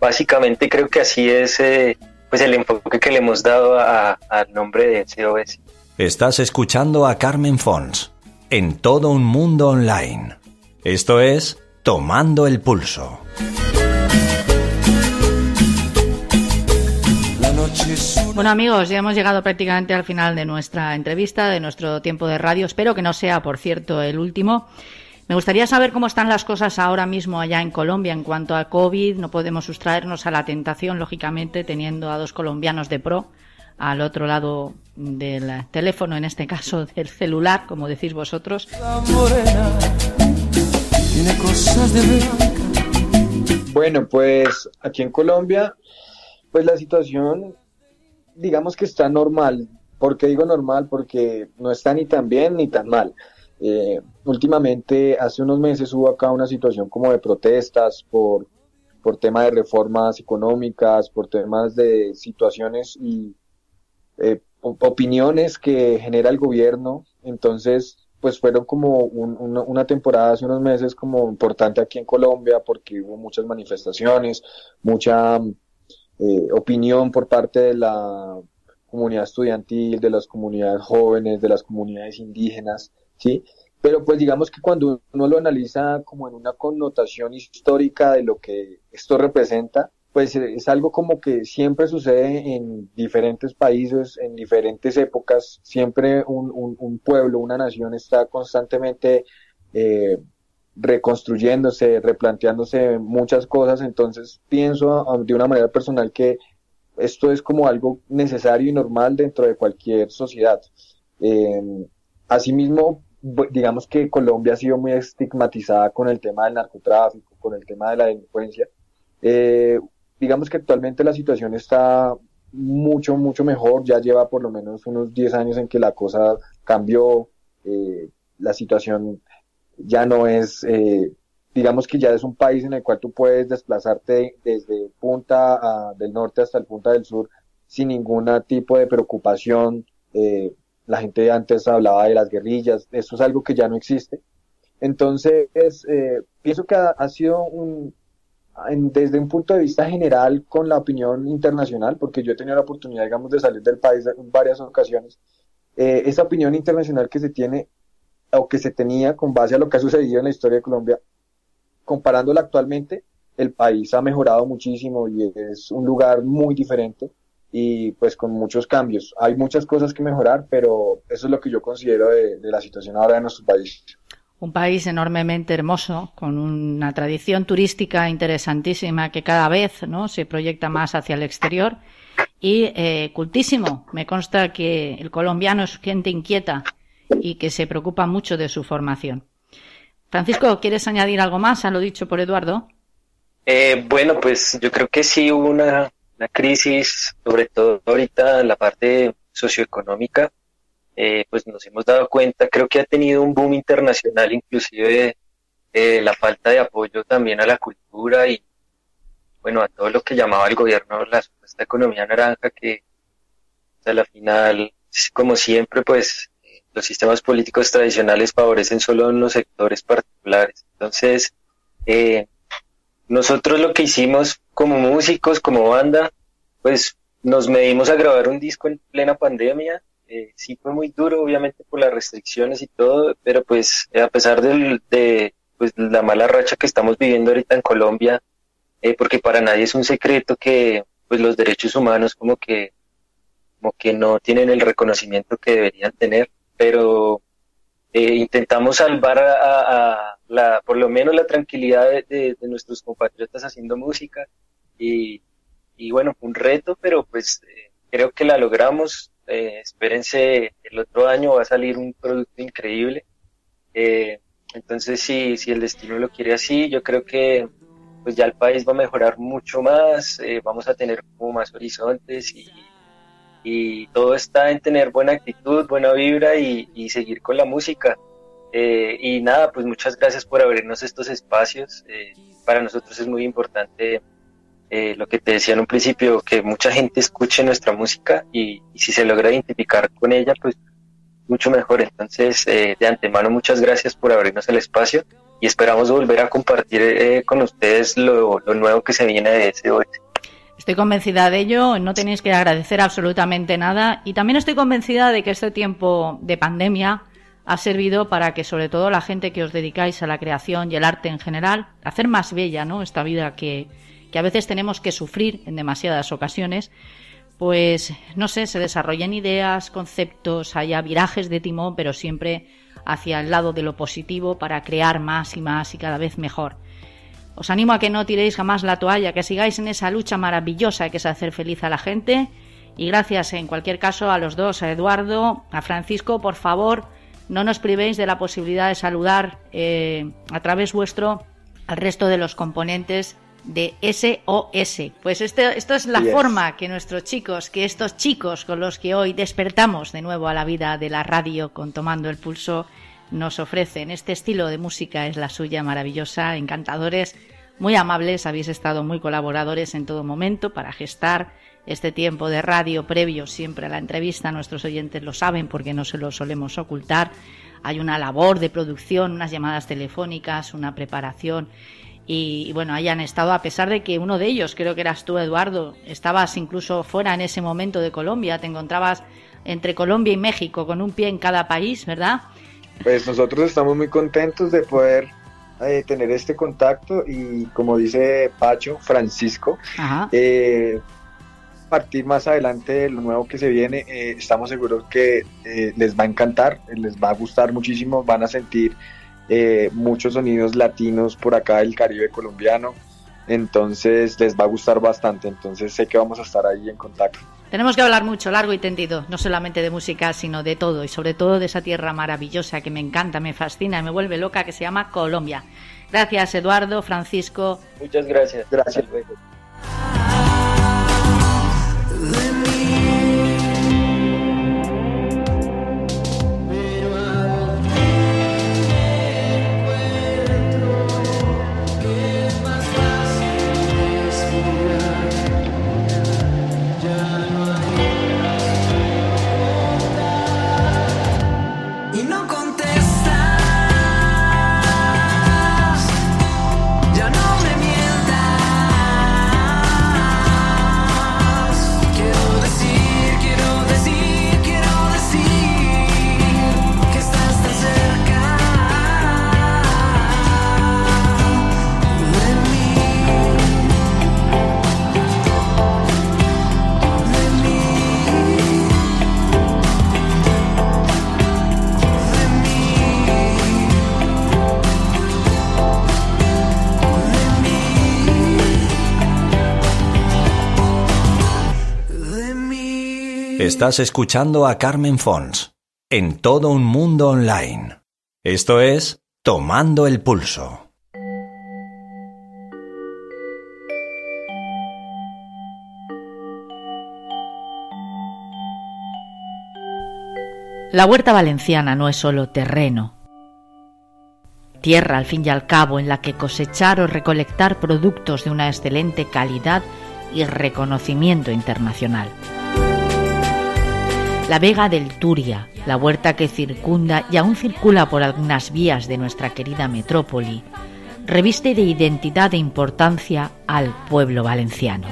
F: básicamente creo que así es eh, pues el enfoque que le hemos dado al nombre de COS.
D: Estás escuchando a Carmen Fons en todo un mundo online. Esto es Tomando el Pulso.
B: Bueno amigos, ya hemos llegado prácticamente al final de nuestra entrevista, de nuestro tiempo de radio. Espero que no sea, por cierto, el último. Me gustaría saber cómo están las cosas ahora mismo allá en Colombia en cuanto a COVID. No podemos sustraernos a la tentación, lógicamente, teniendo a dos colombianos de pro al otro lado del teléfono, en este caso del celular, como decís vosotros.
E: Bueno, pues aquí en Colombia, pues la situación digamos que está normal. ¿Por qué digo normal? Porque no está ni tan bien ni tan mal. Eh, últimamente, hace unos meses hubo acá una situación como de protestas por, por tema de reformas económicas, por temas de situaciones y eh, opiniones que genera el gobierno. Entonces, pues fueron como un, una, una, temporada hace unos meses como importante aquí en Colombia porque hubo muchas manifestaciones, mucha eh, opinión por parte de la comunidad estudiantil, de las comunidades jóvenes, de las comunidades indígenas, ¿sí? Pero pues digamos que cuando uno lo analiza como en una connotación histórica de lo que esto representa, pues es algo como que siempre sucede en diferentes países, en diferentes épocas, siempre un, un, un pueblo, una nación está constantemente eh, reconstruyéndose, replanteándose muchas cosas, entonces pienso de una manera personal que esto es como algo necesario y normal dentro de cualquier sociedad. Eh, asimismo, digamos que Colombia ha sido muy estigmatizada con el tema del narcotráfico, con el tema de la delincuencia. Eh, digamos que actualmente la situación está mucho, mucho mejor, ya lleva por lo menos unos 10 años en que la cosa cambió, eh, la situación ya no es, eh, digamos que ya es un país en el cual tú puedes desplazarte desde punta del norte hasta el punta del sur sin ningún tipo de preocupación. Eh, la gente antes hablaba de las guerrillas, esto es algo que ya no existe. Entonces, eh, pienso que ha, sido un, desde un punto de vista general con la opinión internacional, porque yo he tenido la oportunidad, digamos, de salir del país en varias ocasiones, eh, esa opinión internacional que se tiene o que se tenía con base a lo que ha sucedido en la historia de Colombia, comparándola actualmente, el país ha mejorado muchísimo y es un lugar muy diferente y pues con muchos cambios. Hay muchas cosas que mejorar, pero eso es lo que yo considero de, la situación ahora de nuestro país.
B: Un país enormemente hermoso, con una tradición turística interesantísima que cada vez ¿no? se proyecta más hacia el exterior y eh, cultísimo. Me consta que el colombiano es gente inquieta y que se preocupa mucho de su formación. Francisco, ¿quieres añadir algo más a lo dicho por Eduardo?
F: Eh, bueno, pues yo creo que sí hubo una, crisis, sobre todo ahorita en la parte socioeconómica, eh, pues nos hemos dado cuenta, creo que ha tenido un boom internacional, inclusive eh, la falta de apoyo también a la cultura y bueno, a todo lo que llamaba el gobierno la supuesta economía naranja, que a la final, como siempre, pues los sistemas políticos tradicionales favorecen solo en los sectores particulares. Entonces, eh, nosotros lo que hicimos como músicos, como banda, pues nos medimos a grabar un disco en plena pandemia. Eh, sí fue muy duro, obviamente, por las restricciones y todo, pero pues a pesar de pues, la mala racha que estamos viviendo ahorita en Colombia, eh, porque para nadie es un secreto que pues los derechos humanos como que como que no tienen el reconocimiento que deberían tener, pero eh, intentamos salvar a, la, por lo menos la tranquilidad de, nuestros compatriotas haciendo música y, y bueno, un reto, pero pues eh, creo que la logramos. Eh, espérense, el otro año va a salir un producto increíble. entonces, si, si el destino lo quiere así, yo creo que pues ya el país va a mejorar mucho más, vamos a tener como más horizontes y, y todo está en tener buena actitud, buena vibra y, seguir con la música. Eh, y nada, pues muchas gracias por abrirnos estos espacios. Eh, para nosotros es muy importante eh, lo que te decía en un principio, que mucha gente escuche nuestra música y, si se logra identificar con ella, pues mucho mejor. Entonces, de antemano, muchas gracias por abrirnos el espacio y esperamos volver a compartir con ustedes lo, lo, nuevo que se viene de ese hoy.
B: Estoy convencida de ello, no tenéis que agradecer absolutamente nada y también estoy convencida de que este tiempo de pandemia ha servido para que sobre todo la gente que os dedicáis a la creación y el arte en general, hacer más bella ¿no? esta vida que, que a veces tenemos que sufrir en demasiadas ocasiones, pues no sé, se desarrollen ideas, conceptos, haya virajes de timón, pero siempre hacia el lado de lo positivo para crear más y más y cada vez mejor. Os animo a que no tiréis jamás la toalla, que sigáis en esa lucha maravillosa que es hacer feliz a la gente. Y gracias en cualquier caso a los dos, a Eduardo, a Francisco, por favor, no nos privéis de la posibilidad de saludar eh, a través vuestro al resto de los componentes de SOS. Pues este, esto es la forma que nuestros chicos, que estos chicos con los que hoy despertamos de nuevo a la vida de la radio con Tomando el Pulso, nos ofrecen. Este estilo de música es la suya maravillosa, encantadores, muy amables, habéis estado muy colaboradores en todo momento para gestar este tiempo de radio previo siempre a la entrevista. Nuestros oyentes lo saben porque no se lo solemos ocultar. Hay una labor de producción, unas llamadas telefónicas, una preparación. Y, bueno, hayan estado, a pesar de que uno de ellos, creo que eras tú, Eduardo, estabas incluso fuera en ese momento de Colombia, te encontrabas entre Colombia y México con un pie en cada país, ¿verdad?
E: Pues nosotros estamos muy contentos de poder eh, tener este contacto y como dice Pacho, Francisco, eh, partir más adelante de lo nuevo que se viene, eh, estamos seguros que les va a encantar, les va a gustar muchísimo, van a sentir muchos sonidos latinos por acá del Caribe colombiano, entonces les va a gustar bastante, entonces sé que vamos a estar ahí en contacto.
B: Tenemos que hablar mucho, largo y tendido, no solamente de música, sino de todo y sobre todo de esa tierra maravillosa que me encanta, me fascina, me vuelve loca, que se llama Colombia. Gracias, Eduardo, Francisco.
F: Muchas gracias.
E: Gracias.
D: Estás escuchando a Carmen Fons en todo un mundo online. Esto es Tomando el Pulso.
B: La huerta valenciana no es solo terreno, tierra al fin y al cabo en la que cosechar o recolectar productos de una excelente calidad y reconocimiento internacional. La Vega del Turia, la huerta que circunda y aún circula por algunas vías de nuestra querida metrópoli, reviste de identidad e importancia al pueblo valenciano.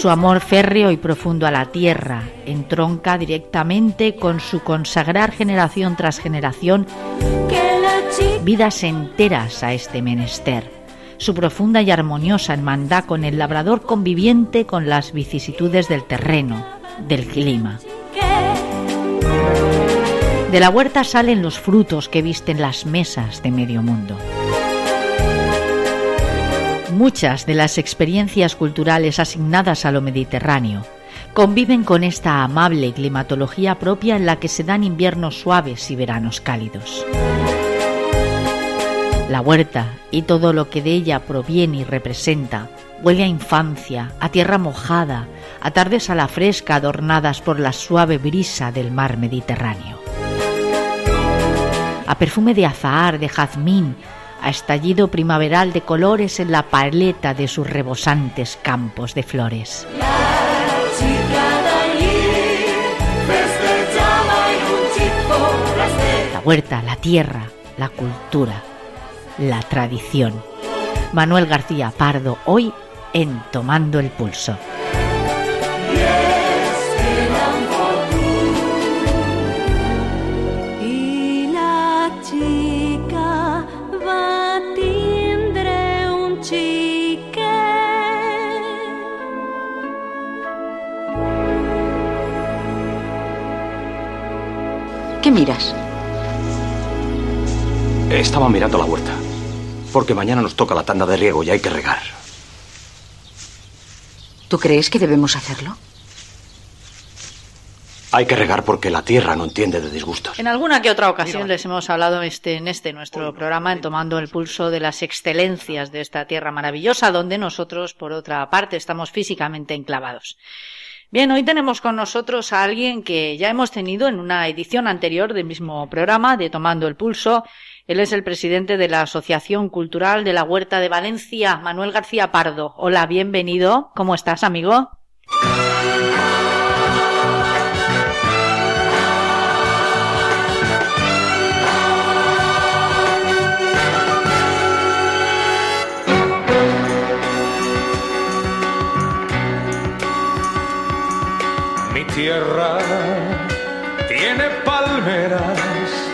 B: Su amor férreo y profundo a la tierra entronca directamente con su consagrar generación tras generación vidas enteras a este menester. Su profunda y armoniosa hermandad con el labrador conviviente con las vicisitudes del terreno, del clima. De la huerta salen los frutos que visten las mesas de medio mundo. Muchas de las experiencias culturales asignadas a lo mediterráneo conviven con esta amable climatología propia en la que se dan inviernos suaves y veranos cálidos. La huerta y todo lo que de ella proviene y representa huele a infancia, a tierra mojada, a tardes a la fresca adornadas por la suave brisa del mar Mediterráneo. A perfume de azahar, de jazmín, a estallido primaveral de colores en la paleta de sus rebosantes campos de flores. La huerta, la tierra, la cultura, la tradición. Manuel García Pardo, hoy en Tomando el Pulso.
H: Miras?
I: Estaba mirando la huerta. Porque mañana nos toca la tanda de riego y hay que regar.
H: ¿Tú crees que debemos hacerlo?
I: Hay que regar porque la tierra no entiende de disgustos.
B: En alguna que otra ocasión les hemos hablado este, en este nuestro programa, en tomando el pulso de las excelencias de esta tierra maravillosa, donde nosotros, por otra parte, estamos físicamente enclavados. Bien, hoy tenemos con nosotros a alguien que ya hemos tenido en una edición anterior del mismo programa de Tomando el Pulso. Él es el presidente de la Asociación Cultural de la Huerta de Valencia, Manuel García Pardo. Hola, bienvenido. ¿Cómo estás, amigo?
J: Tierra tiene palmeras.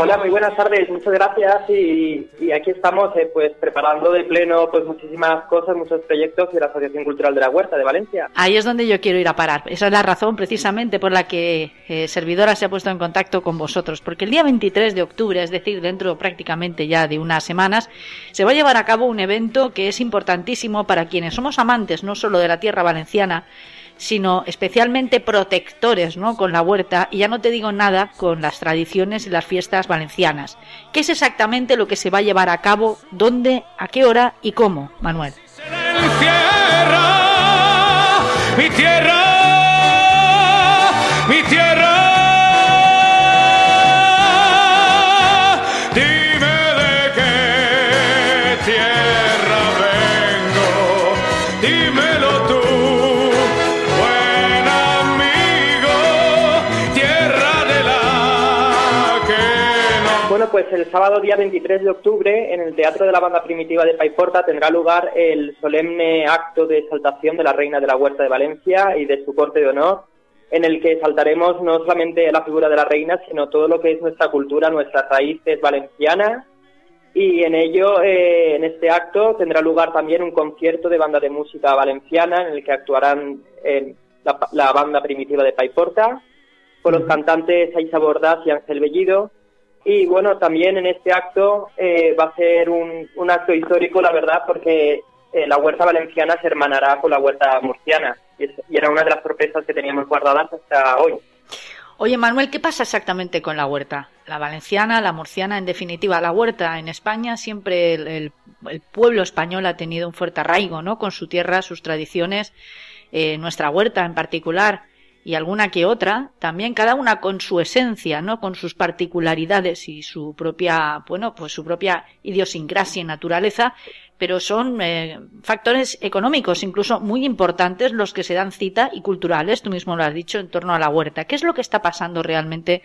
K: Hola, muy buenas tardes, muchas gracias y, aquí estamos eh, pues preparando de pleno pues muchísimas cosas, muchos proyectos de la Asociación Cultural de la Huerta de Valencia.
B: Ahí es donde yo quiero ir a parar. Esa es la razón precisamente por la que eh, Servidora se ha puesto en contacto con vosotros, porque el día 23 de octubre, es decir, dentro prácticamente ya de unas semanas, se va a llevar a cabo un evento que es importantísimo para quienes somos amantes no solo de la tierra valenciana, sino especialmente protectores ¿no? con la huerta, y ya no te digo nada con las tradiciones y las fiestas valencianas. ¿Qué es exactamente lo que se va a llevar a cabo, dónde, a qué hora y cómo, Manuel?
J: mi tierra, mi tierra.
K: Pues el sábado día 23 de octubre, en el Teatro de la Banda Primitiva de Paiporta, tendrá lugar el solemne acto de exaltación de la Reina de la Huerta de Valencia y de su corte de honor, en el que saltaremos no solamente la figura de la reina, sino todo lo que es nuestra cultura, nuestras raíces valencianas. Y en ello, eh, en este acto, tendrá lugar también un concierto de banda de música valenciana, en el que actuarán eh, la, la, banda primitiva de Paiporta, con los cantantes Aisa Bordás y Ángel Bellido, y bueno, también en este acto eh, va a ser un, un, acto histórico, la verdad, porque eh, la huerta valenciana se hermanará con la huerta murciana. y, era una de las sorpresas que teníamos guardadas hasta hoy.
B: Oye, Manuel, ¿qué pasa exactamente con la huerta? La valenciana, la murciana, en definitiva, la huerta en España, siempre el, pueblo español ha tenido un fuerte arraigo, ¿no? Con su tierra, sus tradiciones, eh, nuestra huerta en particular y alguna que otra, también cada una con su esencia, ¿no? Con sus particularidades y su propia, bueno, pues su propia idiosincrasia y naturaleza, pero son eh, factores económicos incluso muy importantes los que se dan cita y culturales, tú mismo lo has dicho, en torno a la huerta. ¿Qué es lo que está pasando realmente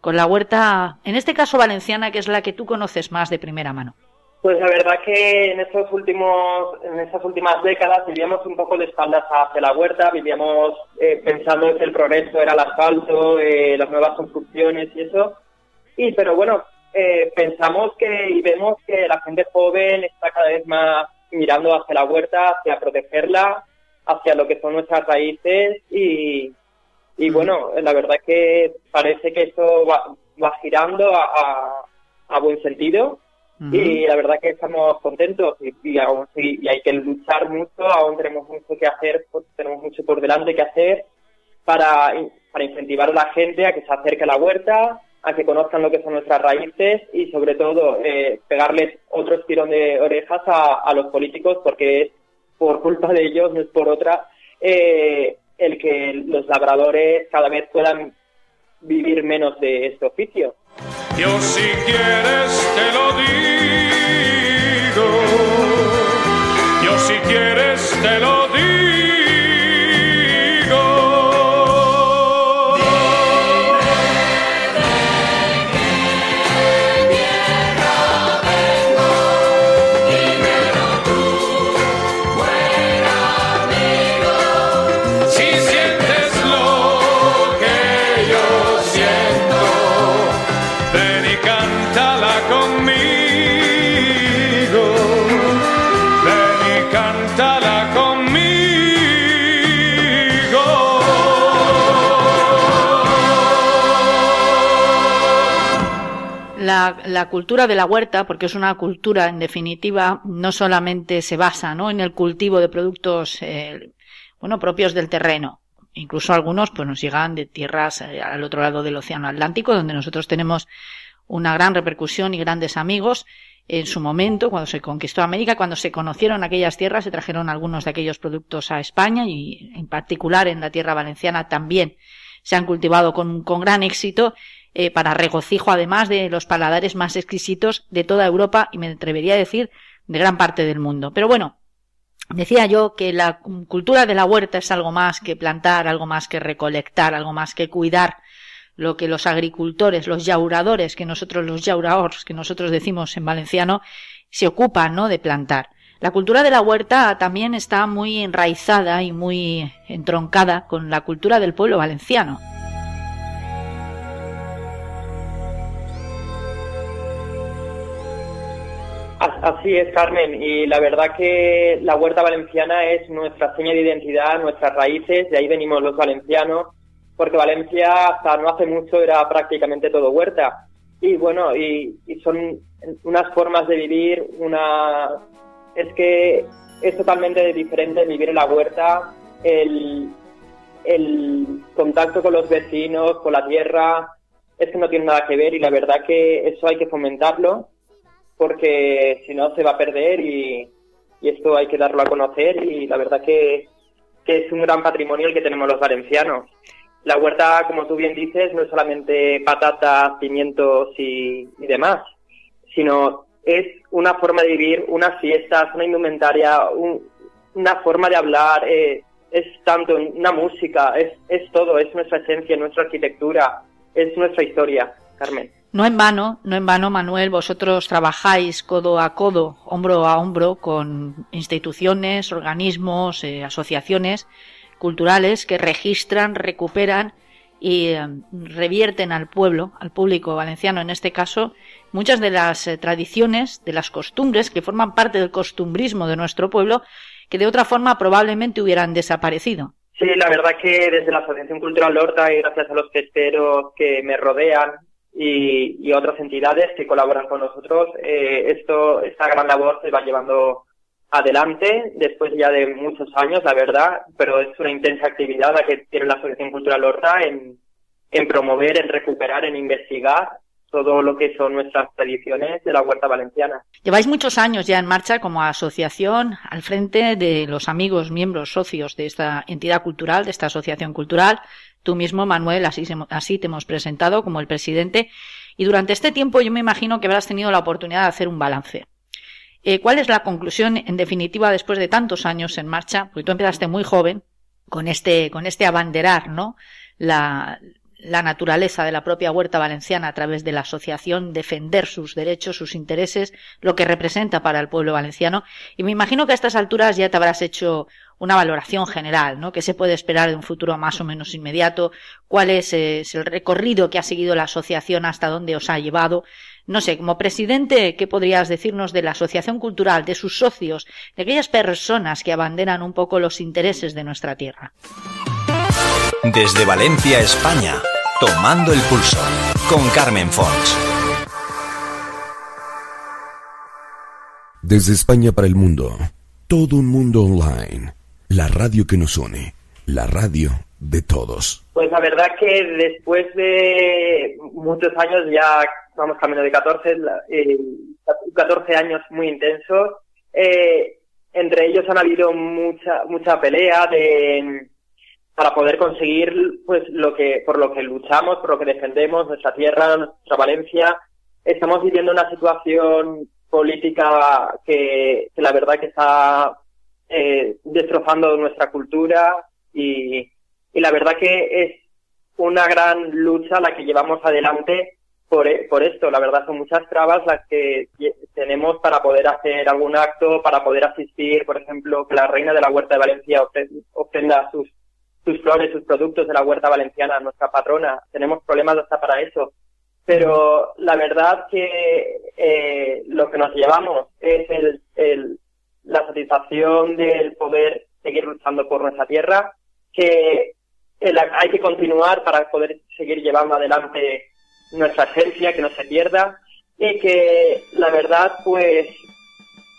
B: con la huerta, en este caso valenciana, que es la que tú conoces más de primera mano?
K: Pues la verdad que en estos últimos, en estas últimas décadas vivíamos un poco de espaldas hacia la huerta, vivíamos eh, pensando que el progreso era el asfalto, eh, las nuevas construcciones y eso. Y pero bueno, eh, pensamos que y vemos que la gente joven está cada vez más mirando hacia la huerta, hacia protegerla, hacia lo que son nuestras raíces y, y bueno, la verdad que parece que eso va, va girando a, a, buen sentido y la verdad que estamos contentos y, y, y, hay que luchar mucho, aún tenemos mucho que hacer, tenemos mucho por delante que hacer para, para incentivar a la gente a que se acerque a la huerta, a que conozcan lo que son nuestras raíces y sobre todo eh, pegarles otro estirón de orejas a, los políticos porque es por culpa de ellos, no es por otra, eh, el que los labradores cada vez puedan vivir menos de este oficio.
J: Yo si quieres te lo digo, yo si quieres te lo
B: la, cultura de la huerta, porque es una cultura, en definitiva, no solamente se basa ¿no? en el cultivo de productos eh, bueno, propios del terreno. Incluso algunos pues, nos llegan de tierras eh, al otro lado del Océano Atlántico, donde nosotros tenemos una gran repercusión y grandes amigos. En su momento, cuando se conquistó América, cuando se conocieron aquellas tierras, se trajeron algunos de aquellos productos a España y en particular en la tierra valenciana también se han cultivado con, con gran éxito eh, para regocijo además de los paladares más exquisitos de toda Europa y me atrevería a decir de gran parte del mundo. Pero bueno, decía yo que la cultura de la huerta es algo más que plantar, algo más que recolectar, algo más que cuidar lo que los agricultores, los yauradores, que nosotros los yauraors, que nosotros decimos en valenciano, se ocupan, ¿no? de plantar. La cultura de la huerta también está muy enraizada y muy entroncada con la cultura del pueblo valenciano.
K: Así es, Carmen, y la verdad que la huerta valenciana es nuestra seña de identidad, nuestras raíces, de ahí venimos los valencianos, porque Valencia hasta no hace mucho era prácticamente todo huerta. Y bueno, y, son unas formas de vivir, una... Es que es totalmente diferente vivir en la huerta, el, el contacto con los vecinos, con la tierra, es que no tiene nada que ver y la verdad que eso hay que fomentarlo porque si no se va a perder y, esto hay que darlo a conocer y la verdad que, es un gran patrimonio el que tenemos los valencianos. La huerta, como tú bien dices, no es solamente patatas, pimientos y, demás, sino es una forma de vivir, unas fiestas, una indumentaria, una forma de hablar, eh, es tanto una música, es, es todo, es nuestra esencia, nuestra arquitectura, es nuestra historia, Carmen.
B: No en vano, no en vano, Manuel, vosotros trabajáis codo a codo, hombro a hombro con instituciones, organismos, eh, asociaciones culturales que registran, recuperan y eh, revierten al pueblo, al público valenciano en este caso, muchas de las eh, tradiciones, de las costumbres que forman parte del costumbrismo de nuestro pueblo, que de otra forma probablemente hubieran desaparecido.
K: Sí, la verdad que desde la Asociación Cultural Horta y gracias a los festeros que me rodean, y, otras entidades que colaboran con nosotros, eh, esto, esta gran labor se va llevando adelante después ya de muchos años, la verdad, pero es una intensa actividad la que tiene la Asociación Cultural Horta en, en promover, en recuperar, en investigar todo lo que son nuestras tradiciones de la huerta valenciana.
B: Lleváis muchos años ya en marcha como asociación al frente de los amigos, miembros, socios de esta entidad cultural, de esta asociación cultural. Tú mismo, Manuel, así, te hemos presentado como el presidente. Y durante este tiempo yo me imagino que habrás tenido la oportunidad de hacer un balance. Eh, ¿Cuál es la conclusión, en definitiva, después de tantos años en marcha? Porque tú empezaste muy joven con este, con este abanderar, ¿no? La, la naturaleza de la propia huerta valenciana a través de la asociación, defender sus derechos, sus intereses, lo que representa para el pueblo valenciano. Y me imagino que a estas alturas ya te habrás hecho una valoración general, ¿no? ¿Qué se puede esperar de un futuro más o menos inmediato? ¿Cuál es, es el recorrido que ha seguido la asociación hasta dónde os ha llevado? No sé, como presidente, ¿qué podrías decirnos de la asociación cultural, de sus socios, de aquellas personas que abanderan un poco los intereses de nuestra tierra?
D: Desde Valencia, España, tomando el pulso, con Carmen Fons.
C: Desde España para el mundo, todo un mundo online, la radio que nos une, la radio de todos.
K: Pues la verdad que después de muchos años, ya vamos camino de 14, 14 eh, años muy intensos, eh, entre ellos han habido mucha mucha pelea de para poder conseguir pues lo que por lo que luchamos, por lo que defendemos, nuestra tierra, nuestra Valencia. Estamos viviendo una situación política que, la verdad que está eh, destrozando nuestra cultura y, y la verdad que es una gran lucha la que llevamos adelante por, por esto. La verdad son muchas trabas las que tenemos para poder hacer algún acto, para poder asistir, por ejemplo, que la reina de la Huerta de Valencia ofrenda sus sus flores, sus productos de la huerta valenciana, nuestra patrona. Tenemos problemas hasta para eso. Pero la verdad que eh, lo que nos llevamos es el, el, la satisfacción del poder seguir luchando por nuestra tierra, que hay que continuar para poder seguir llevando adelante nuestra esencia, que no se pierda, y que la verdad, pues,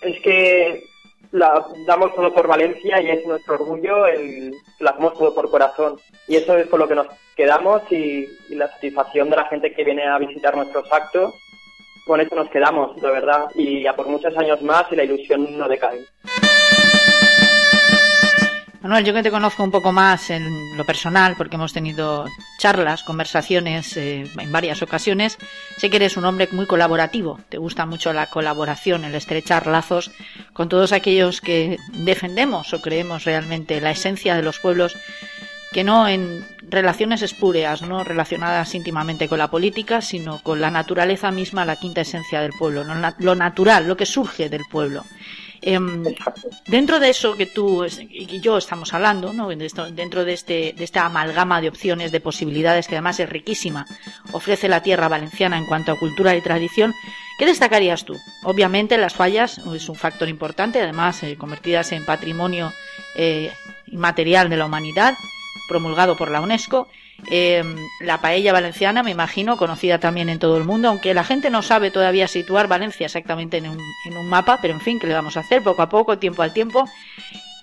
K: es que la damos todo por Valencia y es nuestro orgullo, el, lo hacemos todo por corazón. Y eso es con lo que nos quedamos y, la satisfacción de la gente que viene a visitar nuestros actos. Con eso nos quedamos, de verdad, y a por muchos años más y la ilusión no decae.
B: Manuel, yo que te conozco un poco más en lo personal, porque hemos tenido charlas, conversaciones eh, en varias ocasiones, sé que eres un hombre muy colaborativo, te gusta mucho la colaboración, el estrechar lazos con todos aquellos que defendemos o creemos realmente la esencia de los pueblos, que no en relaciones espúreas, no relacionadas íntimamente con la política, sino con la naturaleza misma, la quinta esencia del pueblo, lo natural, lo que surge del pueblo. Em, dentro de eso que tú y yo estamos hablando, ¿no? dentro de, este, de esta amalgama de opciones, de posibilidades que además es riquísima, ofrece la tierra valenciana en cuanto a cultura y tradición, ¿qué destacarías tú? Obviamente las fallas es un factor importante, además eh, convertidas en patrimonio eh, inmaterial de la humanidad, promulgado por la UNESCO, eh, la paella valenciana, me imagino, conocida también en todo el mundo, aunque la gente no sabe todavía situar Valencia exactamente en un, en un mapa, pero en fin, ¿qué le vamos a hacer? Poco a poco, tiempo al tiempo.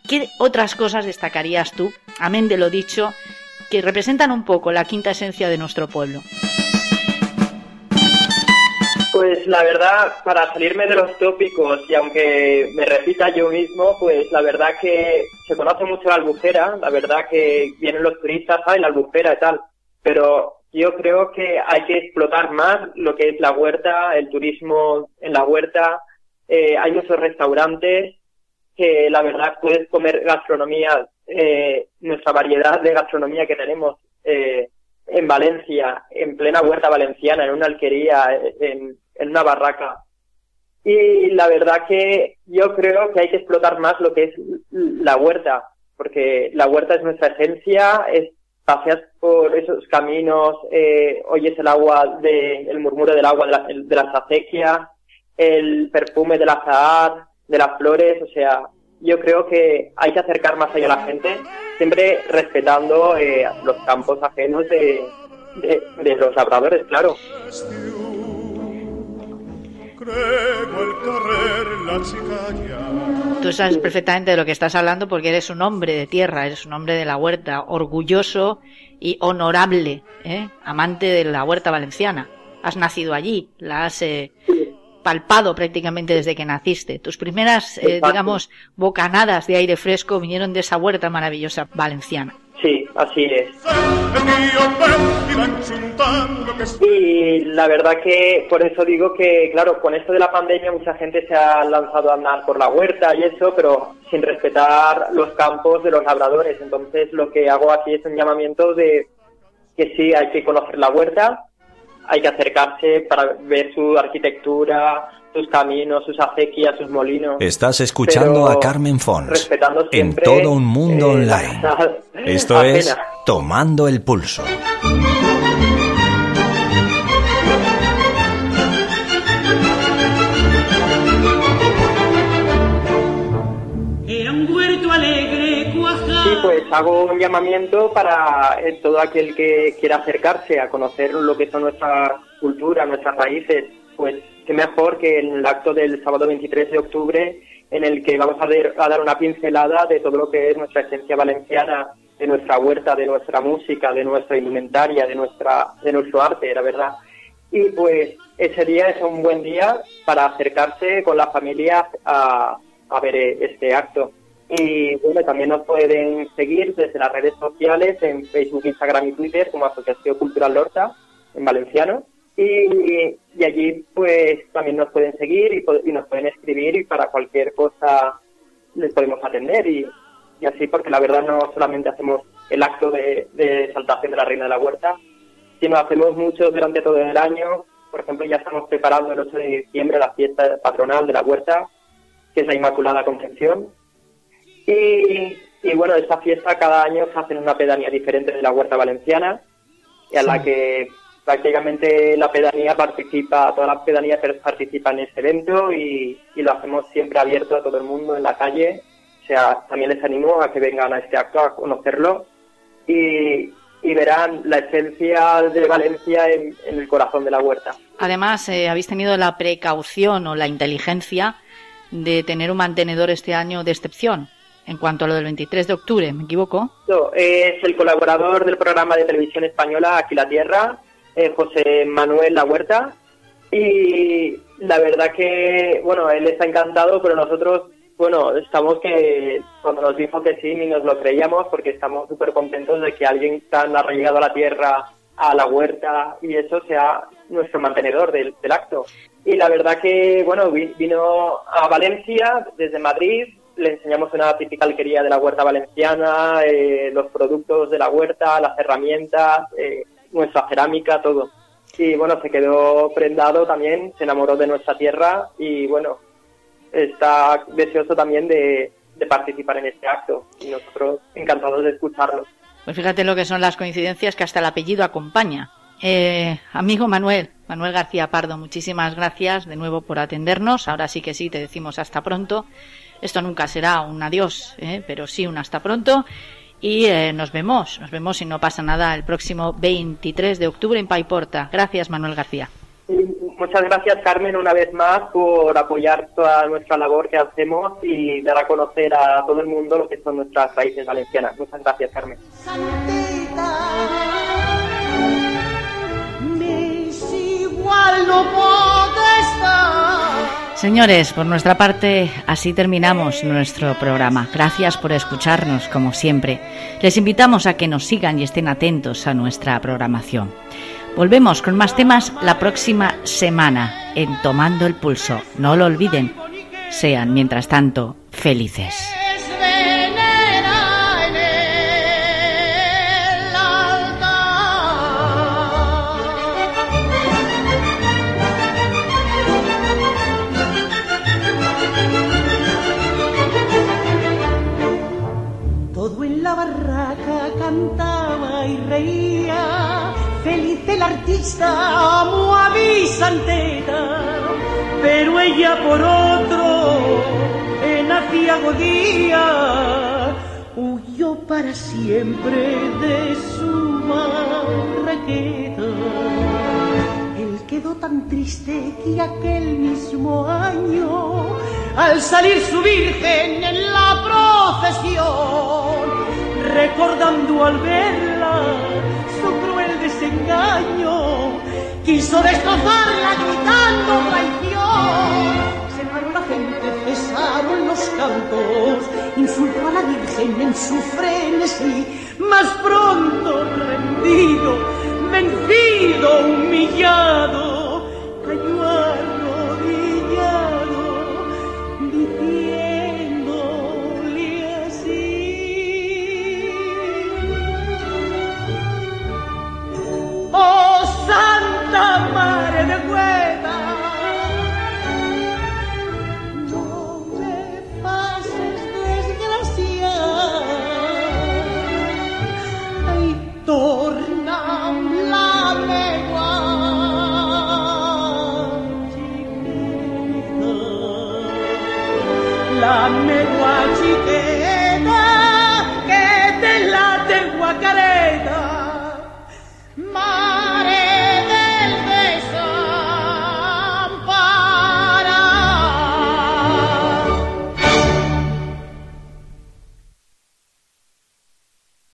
B: ¿Qué otras cosas destacarías tú, amén de lo dicho, que representan un poco la quinta esencia de nuestro pueblo?
K: Pues la verdad, para salirme de los tópicos y aunque me repita yo mismo, pues la verdad que se conoce mucho la albufera, la verdad que vienen los turistas, ¿sabes? La albufera y tal, pero yo creo que hay que explotar más lo que es la huerta, el turismo en la huerta. Eh, hay muchos restaurantes que la verdad puedes comer gastronomía, eh, nuestra variedad de gastronomía que tenemos eh, en Valencia, en plena huerta valenciana, en una alquería, en, en una barraca. Y la verdad que yo creo que hay que explotar más lo que es la huerta, porque la huerta es nuestra esencia, es paseas por esos caminos, eh, oyes el agua de, el murmuro del agua de la, de las acequias, el perfume del azahar, de las flores, o sea, yo creo que hay que acercar más allá a la gente, siempre respetando eh, los campos ajenos de, de los labradores, claro.
B: Tú sabes perfectamente de lo que estás hablando porque eres un hombre de tierra, eres un hombre de la huerta, orgulloso y honorable, ¿eh? amante de la huerta valenciana. Has nacido allí, la has eh, palpado prácticamente desde que naciste. Tus primeras, eh, digamos, bocanadas de aire fresco vinieron de esa huerta maravillosa valenciana.
K: Sí, así es. Y la verdad que por eso digo que, claro, con esto de la pandemia mucha gente se ha lanzado a andar por la huerta y eso, pero sin respetar los campos de los labradores. Entonces lo que hago aquí es un llamamiento de que sí, hay que conocer la huerta, hay que acercarse para ver su arquitectura, sus caminos, sus acequias, sus molinos.
D: Estás escuchando a Carmen Fons en todo un mundo
K: eh,
D: online. Esto es Tomando el Pulso.
K: Era un huerto alegre, Sí, pues hago un llamamiento para eh, todo aquel que quiera acercarse a conocer lo que son nuestra cultura, nuestras raíces, pues qué mejor que el acto del sábado 23 de octubre, en el que vamos a, dar una pincelada de todo lo que es nuestra esencia valenciana, de nuestra huerta, de nuestra música, de nuestra indumentaria, de, nuestra, de nuestro arte, la verdad. Y pues ese día es un buen día para acercarse con la familia a, a ver este acto. Y bueno, también nos pueden seguir desde las redes sociales en Facebook, Instagram y Twitter como Asociación Cultural Lorta en valenciano y, allí pues también nos pueden seguir y, nos pueden escribir y para cualquier cosa les podemos atender y, así porque la verdad no solamente hacemos el acto de, de saltación de la Reina de la Huerta, sino hacemos mucho durante todo el año. Por ejemplo, ya estamos preparando el 8 de diciembre la fiesta patronal de la Huerta, que es la Inmaculada Concepción. Y, y bueno, esta fiesta cada año se hace en una pedanía diferente de la Huerta Valenciana, y a la que prácticamente la pedanía participa, toda la pedanía participa en este evento y, lo hacemos siempre abierto a todo el mundo en la calle. O sea, también les animo a que vengan a este acto a conocerlo y, verán la esencia de Valencia en, el corazón de la huerta.
B: Además, eh, habéis tenido la precaución o la inteligencia de tener un mantenedor este año de excepción. En cuanto a lo del 23 de octubre, ¿me equivoco?
K: No, es el colaborador del programa de televisión española Aquí la Tierra, eh, José Manuel La Huerta. Y la verdad que, bueno, él está encantado, pero nosotros, bueno, estamos que cuando nos dijo que sí, ni nos lo creíamos, porque estamos súper contentos de que alguien tan arraigado a la tierra, a la huerta y eso sea nuestro mantenedor del, acto. Y la verdad que, bueno, vino a Valencia desde Madrid, le enseñamos una típica alquería de la huerta valenciana, eh, los productos de la huerta, las herramientas, eh, nuestra cerámica, todo. Y bueno, se quedó prendado también, se enamoró de nuestra tierra y bueno, está deseoso también de, participar en este acto y nosotros encantados de escucharlo.
B: Pues fíjate lo que son las coincidencias que hasta el apellido acompaña. Eh, amigo Manuel, Manuel García Pardo, muchísimas gracias de nuevo por atendernos. Ahora sí que sí, te decimos hasta pronto. Esto nunca será un adiós, ¿eh? pero sí un hasta pronto y eh, nos vemos, nos vemos si no pasa nada el próximo 23 de octubre en Paiporta. Gracias, Manuel García.
K: Muchas gracias, Carmen, una vez más por apoyar toda nuestra labor que hacemos y dar a conocer a todo el mundo lo que son nuestras raíces valencianas. Muchas gracias, Carmen.
B: Señores, por nuestra parte, así terminamos nuestro programa. Gracias por escucharnos, como siempre. Les invitamos a que nos sigan y estén atentos a nuestra programación. Volvemos con más temas la próxima semana en Tomando el Pulso. No lo olviden. Sean, mientras tanto, felices.
L: Artista amo a pero ella por otro en afiagodía huyó para siempre de su marraqueta. Él quedó tan triste que aquel mismo año al salir su virgen en la procesión, recordando al verla su cruel desengaño, quiso destrozarla gritando traición. Se paró la gente, cesaron los cantos, insultó a la virgen en su frenesí, más pronto rendido, vencido, humillado,